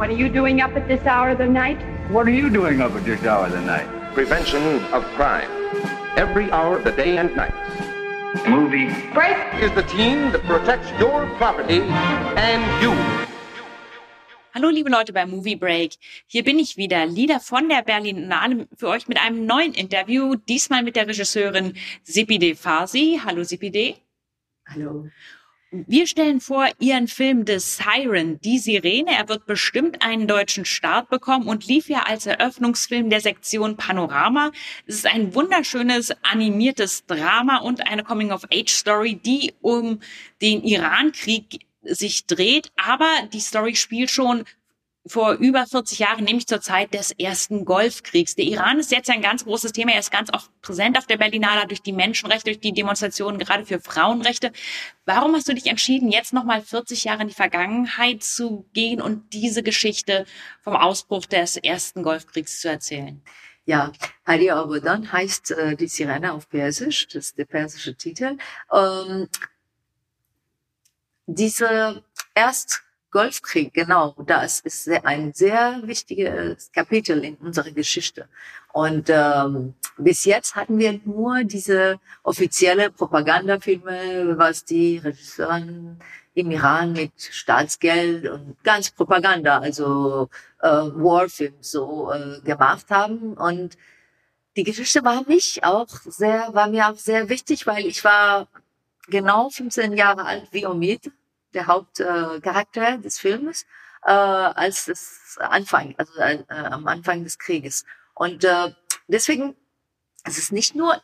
What are you doing up at this hour of the night? What are you doing up at this hour of the night? Prevention of crime. Every hour of the day and night. Movie. Break! Is the team that protects your property and you. Hallo liebe Leute bei Movie Break. Hier bin ich wieder, Lieder von der Berlinale für euch mit einem neuen Interview, diesmal mit der Regisseurin Sipide Farsi. Hallo Sipide. Hallo. Wir stellen vor ihren Film The Siren, die Sirene. Er wird bestimmt einen deutschen Start bekommen und lief ja als Eröffnungsfilm der Sektion Panorama. Es ist ein wunderschönes animiertes Drama und eine Coming-of-Age-Story, die um den Irankrieg sich dreht. Aber die Story spielt schon vor über 40 Jahren, nämlich zur Zeit des ersten Golfkriegs. Der Iran ist jetzt ein ganz großes Thema. Er ist ganz oft präsent auf der Berlinale durch die Menschenrechte, durch die Demonstrationen, gerade für Frauenrechte. Warum hast du dich entschieden, jetzt nochmal 40 Jahre in die Vergangenheit zu gehen und diese Geschichte vom Ausbruch des ersten Golfkriegs zu erzählen? Ja, Hadi Abadan heißt äh, die Sirene auf Persisch, das ist der persische Titel. Ähm, diese erst Golfkrieg, genau, das ist ein sehr wichtiges Kapitel in unserer Geschichte. Und ähm, bis jetzt hatten wir nur diese offizielle Propagandafilme, was die Regisseuren im Iran mit Staatsgeld und ganz Propaganda, also äh, Warfilms so äh, gemacht haben. Und die Geschichte war mich auch sehr, war mir auch sehr wichtig, weil ich war genau 15 Jahre alt wie Omid der Hauptcharakter äh, des Filmes, äh, als das Anfang, also äh, am Anfang des Krieges. Und äh, deswegen es ist nicht nur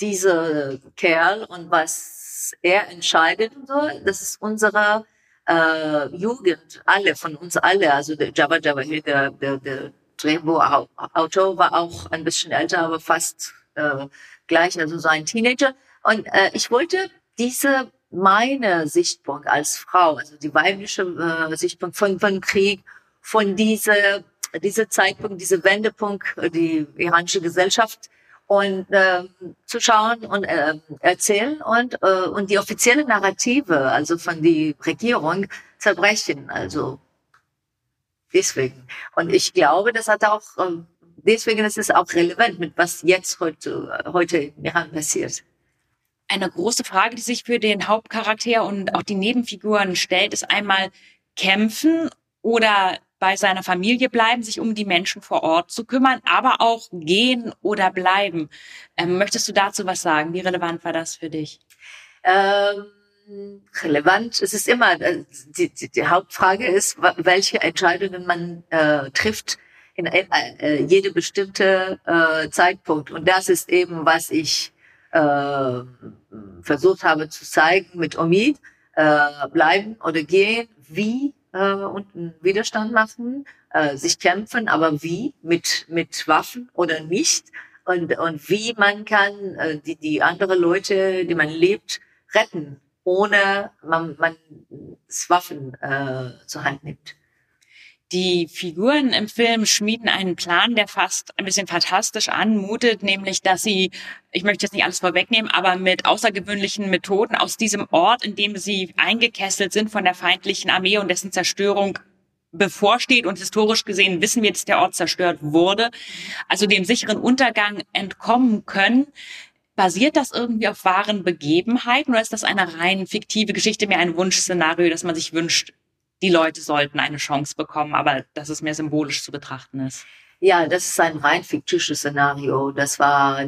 dieser Kerl und was er entscheidet und so, das ist unsere äh, Jugend, alle von uns alle, also der Jabba Jabba der, der, der Drehbuchautor war auch ein bisschen älter, aber fast äh, gleich, also so ein Teenager. Und äh, ich wollte diese meine Sichtpunkt als Frau, also die weibliche äh, Sichtpunkt von, von Krieg, von dieser, dieser Zeitpunkt, dieser Wendepunkt, äh, die iranische Gesellschaft und äh, zu schauen und äh, erzählen und äh, und die offizielle Narrative, also von die Regierung zerbrechen, also deswegen. Und ich glaube, das hat auch äh, deswegen ist es auch relevant mit was jetzt heute heute im Iran passiert. Eine große Frage, die sich für den Hauptcharakter und auch die Nebenfiguren stellt, ist einmal kämpfen oder bei seiner Familie bleiben, sich um die Menschen vor Ort zu kümmern, aber auch gehen oder bleiben. Ähm, möchtest du dazu was sagen? Wie relevant war das für dich? Ähm, relevant. Es ist immer, äh, die, die, die Hauptfrage ist, welche Entscheidungen man äh, trifft in äh, jede bestimmte äh, Zeitpunkt. Und das ist eben, was ich äh, versucht habe zu zeigen mit Omid, äh, bleiben oder gehen, wie äh, und Widerstand machen, äh, sich kämpfen, aber wie mit mit Waffen oder nicht und und wie man kann äh, die die andere Leute, die man lebt, retten, ohne man man Waffen äh, zur Hand nimmt. Die Figuren im Film schmieden einen Plan, der fast ein bisschen fantastisch anmutet, nämlich dass sie, ich möchte jetzt nicht alles vorwegnehmen, aber mit außergewöhnlichen Methoden aus diesem Ort, in dem sie eingekesselt sind von der feindlichen Armee und dessen Zerstörung bevorsteht und historisch gesehen wissen wir, dass der Ort zerstört wurde, also dem sicheren Untergang entkommen können. Basiert das irgendwie auf wahren Begebenheiten oder ist das eine rein fiktive Geschichte, mehr ein Wunschszenario, das man sich wünscht, die Leute sollten eine Chance bekommen, aber dass es mehr symbolisch zu betrachten ist. Ja, das ist ein rein fiktisches Szenario. Das war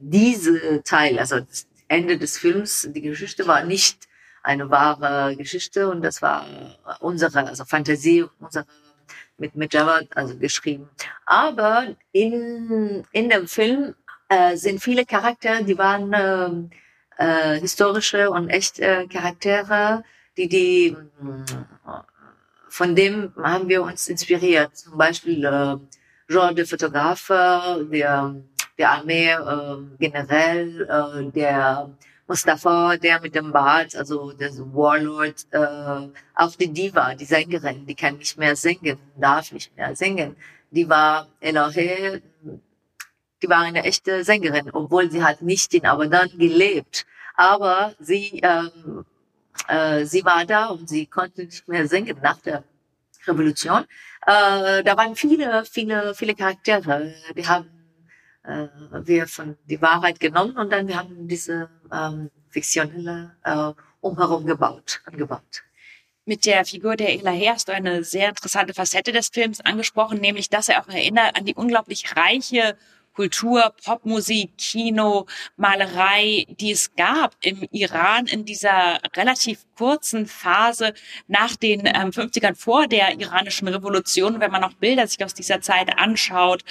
diese Teil, also das Ende des Films, die Geschichte war nicht eine wahre Geschichte und das war unsere, also Fantasie, unsere mit, mit Java also geschrieben. Aber in, in dem Film äh, sind viele Charaktere, die waren äh, äh, historische und echte Charaktere, die die von dem haben wir uns inspiriert. Zum Beispiel äh, Jean de Fotografe, der, der Armee äh, generell, äh, der Mustafa, der mit dem Bart, also der Warlord, äh, auch die Diva, die Sängerin, die kann nicht mehr singen, darf nicht mehr singen. Die war Elohe, die war eine echte Sängerin, obwohl sie hat nicht in Abadan gelebt. Aber sie ähm, äh, sie war da und sie konnte nicht mehr singen nach der Revolution. Äh, da waren viele, viele, viele Charaktere. Die haben äh, wir von die Wahrheit genommen und dann wir haben diese ähm, fiktionelle äh, umherum gebaut, angebaut. Mit der Figur der Elahe hast du eine sehr interessante Facette des Films angesprochen, nämlich dass er auch erinnert an die unglaublich reiche Kultur, Popmusik, Kino, Malerei, die es gab im Iran in dieser relativ kurzen Phase nach den ähm, 50ern vor der iranischen Revolution. Wenn man noch Bilder sich aus dieser Zeit anschaut,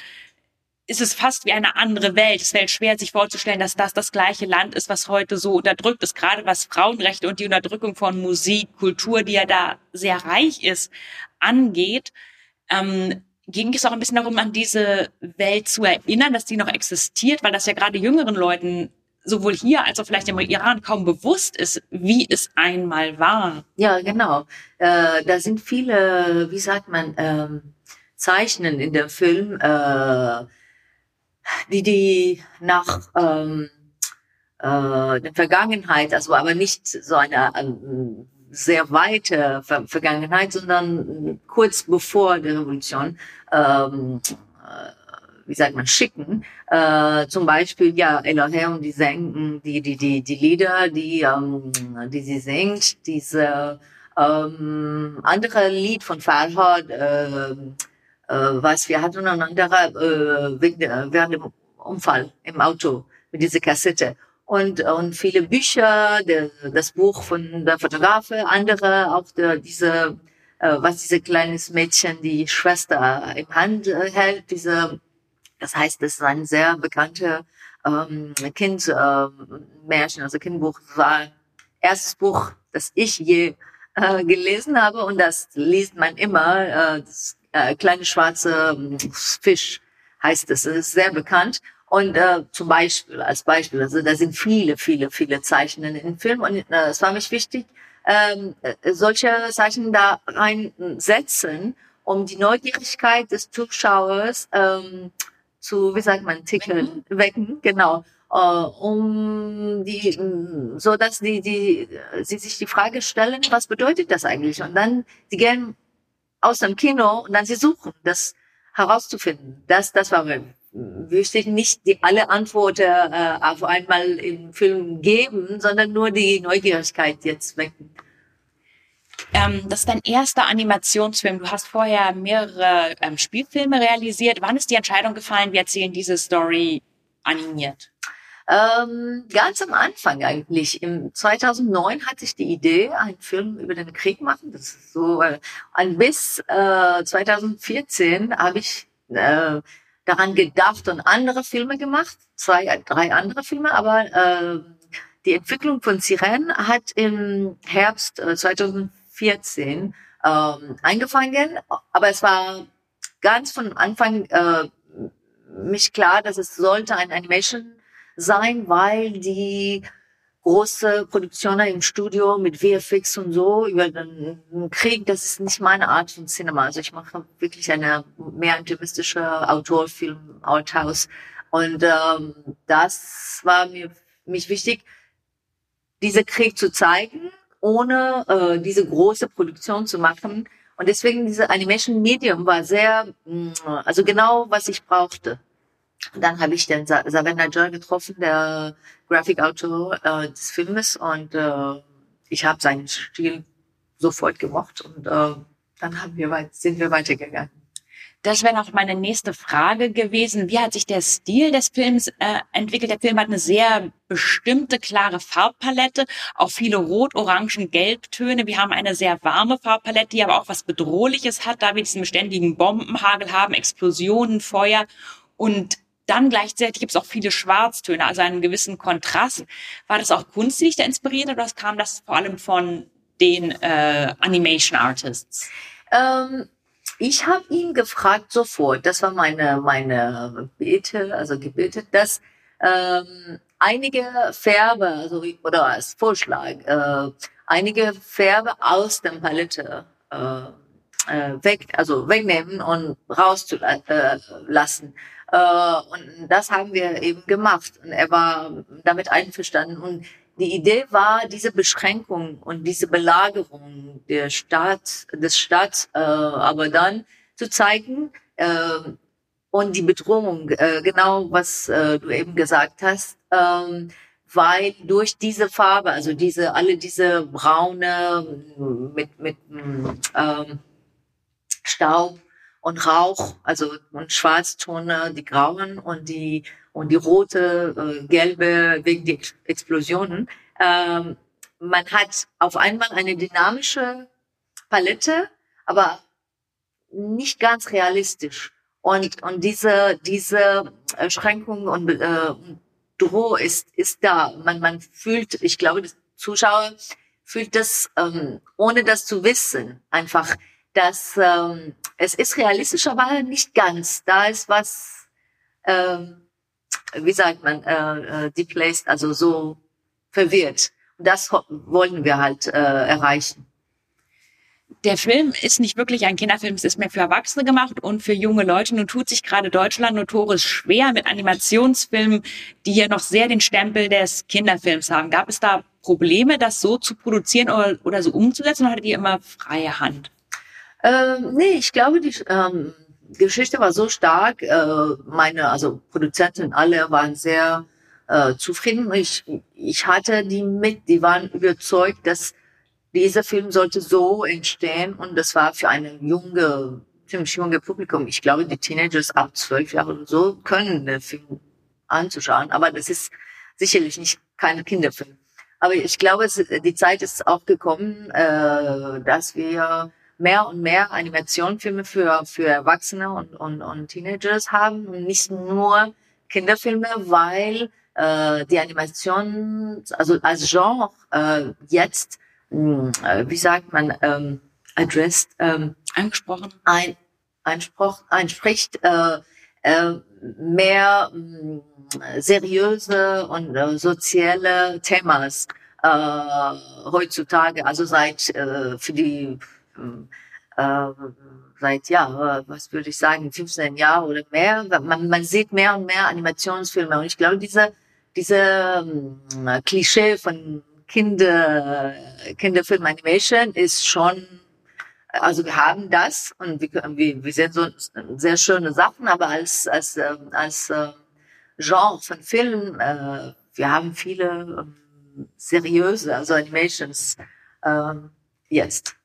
ist es fast wie eine andere Welt. Es fällt schwer, sich vorzustellen, dass das das gleiche Land ist, was heute so unterdrückt ist, gerade was Frauenrechte und die Unterdrückung von Musik, Kultur, die ja da sehr reich ist, angeht. Ähm, ging es auch ein bisschen darum, an diese Welt zu erinnern, dass die noch existiert, weil das ja gerade jüngeren Leuten sowohl hier als auch vielleicht im Iran kaum bewusst ist, wie es einmal war. Ja, genau. Äh, da sind viele, wie sagt man, ähm, Zeichnen in dem Film, äh, die die nach ähm, äh, der Vergangenheit, also aber nicht so eine ähm, sehr weite Ver Vergangenheit, sondern kurz bevor der Revolution, ähm, äh, wie sagt man, schicken. Äh, zum Beispiel, ja, Elohe und die singen, die, die, die, die Lieder, die, ähm, die sie singt, diese ähm, andere Lied von Farhad, äh, äh, was wir hatten ein anderer äh, während dem Unfall im Auto mit dieser Kassette und und viele Bücher, der, das Buch von der Fotografe, andere auch der, diese äh, was diese kleines Mädchen die Schwester im Hand äh, hält, diese das heißt, das ist ein sehr bekannter ähm, Kind äh, also Kindbuch war erstes Buch, das ich je äh, gelesen habe und das liest man immer. Äh, das äh, kleine schwarze ähm, Fisch heißt es. Das ist sehr bekannt. Und äh, zum Beispiel, als Beispiel, also da sind viele, viele, viele Zeichen in den Film. Und äh, es war mich wichtig, ähm, äh, solche Zeichen da reinsetzen, um die Neugierigkeit des Zuschauers ähm, zu, wie sagt man, tickeln, wecken, wecken genau. Uh, um die, so dass die, die, sie sich die Frage stellen, was bedeutet das eigentlich? Und dann, die gehen aus dem Kino und dann sie suchen, das herauszufinden. Das, das war mir wichtig, nicht die alle Antworten äh, auf einmal im Film geben, sondern nur die Neugierigkeit jetzt wecken. Ähm, das ist dein erster Animationsfilm. Du hast vorher mehrere ähm, Spielfilme realisiert. Wann ist die Entscheidung gefallen, wir erzählen diese Story animiert? Ähm, ganz am Anfang eigentlich. Im 2009 hatte ich die Idee, einen Film über den Krieg machen. Das ist so. Äh, und bis äh, 2014 habe ich äh, daran gedacht und andere Filme gemacht, zwei, drei andere Filme, aber äh, die Entwicklung von Siren hat im Herbst äh, 2014 äh, angefangen, aber es war ganz von Anfang äh, mich klar, dass es sollte ein Animation sein, weil die große Produktionen im Studio mit VFX und so über den Krieg, das ist nicht meine Art von Cinema. Also ich mache wirklich eine mehr intimistische Autorfilm, Arthouse. Und ähm, das war mir mich wichtig, diese Krieg zu zeigen, ohne äh, diese große Produktion zu machen. Und deswegen diese Animation Medium war sehr, also genau was ich brauchte. Dann habe ich den Savannah Joy getroffen, der Graphic Autor äh, des Filmes. Und äh, ich habe seinen Stil sofort gemocht. Und äh, dann haben wir weit, sind wir weitergegangen. Das wäre noch meine nächste Frage gewesen. Wie hat sich der Stil des Films äh, entwickelt? Der Film hat eine sehr bestimmte, klare Farbpalette, auch viele Rot-, Orangen-, Gelbtöne. Wir haben eine sehr warme Farbpalette, die aber auch was Bedrohliches hat, da wir diesen beständigen Bombenhagel haben, Explosionen, Feuer. Und dann gleichzeitig gibt es auch viele Schwarztöne, also einen gewissen Kontrast. War das auch Kunstlichter inspiriert oder kam das vor allem von den äh, Animation Artists? Ähm, ich habe ihn gefragt sofort, das war meine, meine Bitte, also gebetet, dass ähm, einige Färbe, also, oder als Vorschlag, äh, einige Färbe aus dem Palette äh, äh, weg, also wegnehmen und rauszulassen. Äh, und das haben wir eben gemacht. Und er war damit einverstanden. Und die Idee war, diese Beschränkung und diese Belagerung der Stadt, des Staats, äh, aber dann zu zeigen äh, und die Bedrohung, äh, genau was äh, du eben gesagt hast, ähm, weil durch diese Farbe, also diese alle diese braune mit mit ähm, Staub und Rauch, also und Schwarztone, die grauen und die und die rote, äh, gelbe wegen der Explosionen. Ähm, man hat auf einmal eine dynamische Palette, aber nicht ganz realistisch. Und, und diese, diese Schränkung und äh, Droh ist, ist da. Man, man fühlt, ich glaube, der Zuschauer fühlt das, ähm, ohne das zu wissen, einfach, dass ähm, es ist realistisch, aber nicht ganz. Da ist was, ähm, wie sagt man, äh, äh, deplaced, also so verwirrt. Das wollen wir halt äh, erreichen. Der Film ist nicht wirklich ein Kinderfilm, es ist mehr für Erwachsene gemacht und für junge Leute. Nun tut sich gerade Deutschland notorisch schwer mit Animationsfilmen, die hier noch sehr den Stempel des Kinderfilms haben. Gab es da Probleme, das so zu produzieren oder, oder so umzusetzen oder hattet ihr immer freie Hand? Ähm, nee, ich glaube, die, ähm, Geschichte war so stark. Äh, meine, also Produzenten alle waren sehr äh, zufrieden. Ich, ich hatte die mit, die waren überzeugt, dass dieser Film sollte so entstehen und das war für eine junge, ziemlich junge Publikum. Ich glaube, die Teenagers ab zwölf Jahre oder so können den Film anzuschauen, aber das ist sicherlich nicht kein Kinderfilm. Aber ich glaube, es, die Zeit ist auch gekommen, äh, dass wir mehr und mehr Animationsfilme für, für Erwachsene und, und, und Teenagers haben und nicht nur Kinderfilme, weil äh, die Animation, also als Genre äh, jetzt, mh, äh, wie sagt man, ähm, addressed, ähm, angesprochen, ein, einspruch, einspricht äh, äh, mehr mh, hm, seriöse und äh, soziale Themas äh, heutzutage, also seit äh, für die äh, seit ja, was würde ich sagen, 15 Jahren oder mehr. Man, man sieht mehr und mehr Animationsfilme und ich glaube, diese diese äh, Klischee von Kinder Kinderfilm Animation ist schon also wir haben das und wir, wir, wir sehen so sehr schöne Sachen, aber als als äh, als äh, Genre von Film, äh, wir haben viele äh, seriöse, also Animations äh, jetzt.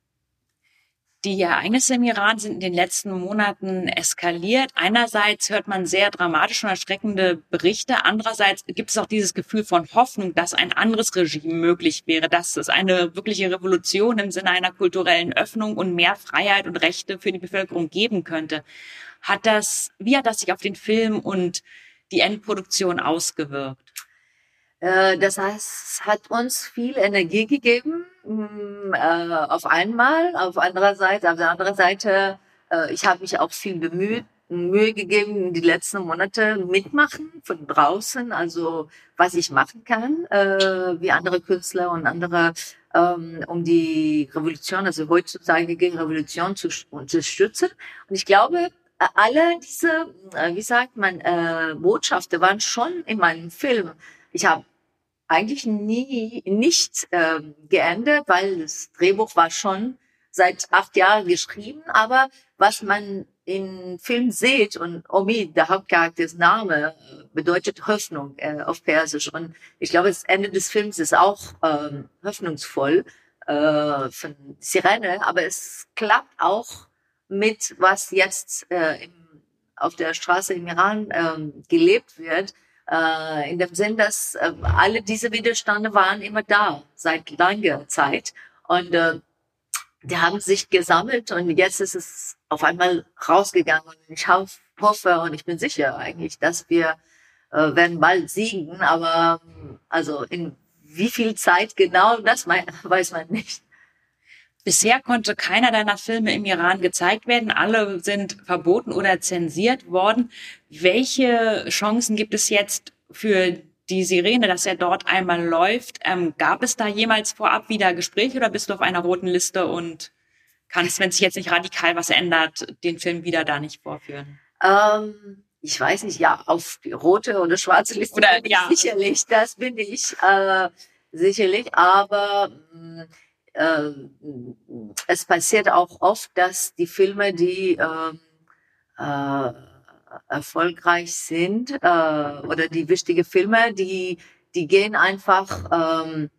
Die Ereignisse im Iran sind in den letzten Monaten eskaliert. Einerseits hört man sehr dramatische und erschreckende Berichte. Andererseits gibt es auch dieses Gefühl von Hoffnung, dass ein anderes Regime möglich wäre, dass es eine wirkliche Revolution im Sinne einer kulturellen Öffnung und mehr Freiheit und Rechte für die Bevölkerung geben könnte. Hat das, wie hat das sich auf den Film und die Endproduktion ausgewirkt? Äh, das heißt, es hat uns viel Energie gegeben, mm, äh, auf einmal. Auf anderer Seite, auf der anderen Seite, äh, ich habe mich auch viel bemüht, Mühe gegeben, die letzten Monate mitmachen von draußen, also was ich machen kann, äh, wie andere Künstler und andere, ähm, um die Revolution, also heutzutage gegen Revolution zu unterstützen. Und ich glaube, alle diese, äh, wie sagt man, äh, Botschaften waren schon in meinem Film. Ich habe eigentlich nie nicht ähm, geändert, weil das Drehbuch war schon seit acht Jahren geschrieben. Aber was man im Film sieht und Omi, der Hauptcharakters Name, äh, bedeutet Hoffnung äh, auf Persisch. Und ich glaube, das Ende des Films ist auch ähm, hoffnungsvoll äh, von Sirene, aber es klappt auch mit, was jetzt äh, im, auf der Straße im Iran ähm, gelebt wird äh, in dem Sinn, dass äh, alle diese Widerstände waren immer da seit langer Zeit. Und äh, die haben sich gesammelt und jetzt ist es auf einmal rausgegangen. Und ich hoffe und ich bin sicher eigentlich, dass wir äh, werden bald siegen, aber also in wie viel Zeit genau, das weiß man nicht. Bisher konnte keiner deiner Filme im Iran gezeigt werden. Alle sind verboten oder zensiert worden. Welche Chancen gibt es jetzt für die Sirene, dass er dort einmal läuft? Ähm, gab es da jemals vorab wieder Gespräche oder bist du auf einer roten Liste und kannst, wenn sich jetzt nicht radikal was ändert, den Film wieder da nicht vorführen? Ähm, ich weiß nicht, ja, auf die rote oder schwarze Liste oder, ja. sicherlich, das bin ich. Äh, sicherlich, aber mh, äh, es passiert auch oft, dass die Filme, die äh, äh, erfolgreich sind äh, oder die wichtige Filme, die die gehen einfach ähm,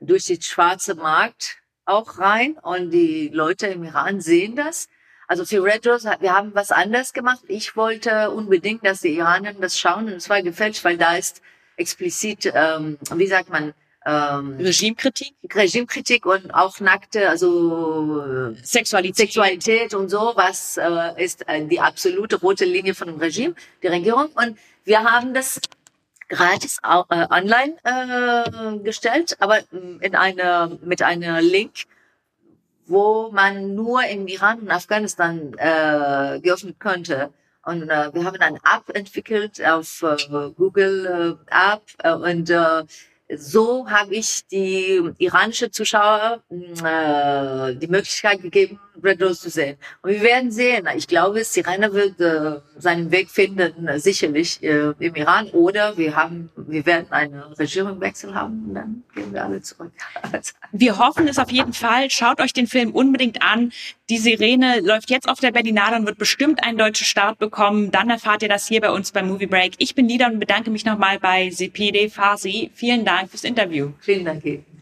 durch den schwarzen Markt auch rein und die Leute im Iran sehen das. Also für Red Rose, wir haben was anderes gemacht. Ich wollte unbedingt, dass die Iraner das schauen und es war gefälscht, weil da ist explizit, ähm, wie sagt man, ähm, Regimekritik? Regimekritik und auch nackte, also Sexualität. Sexualität und so, was äh, ist äh, die absolute rote Linie von dem Regime, die Regierung. Und wir haben das gratis äh, online äh, gestellt, aber mm, in einer mit einer Link, wo man nur im Iran und Afghanistan äh, geöffnet könnte. Und äh, wir haben eine App entwickelt auf äh, Google äh, App äh, und äh, so habe ich die iranische Zuschauer äh, die Möglichkeit gegeben, Red Rose zu sehen. Und wir werden sehen. Ich glaube, Sirena wird äh, seinen Weg finden, äh, sicherlich äh, im Iran. Oder wir haben, wir werden einen Regierungswechsel haben und dann gehen wir alle zurück. Wir hoffen es auf jeden Fall. Schaut euch den Film unbedingt an. Die Sirene läuft jetzt auf der Berlinale und wird bestimmt einen deutschen Start bekommen. Dann erfahrt ihr das hier bei uns beim Movie Break. Ich bin Lida und bedanke mich nochmal bei CPD Farsi. Vielen Dank fürs Interview. Vielen Dank.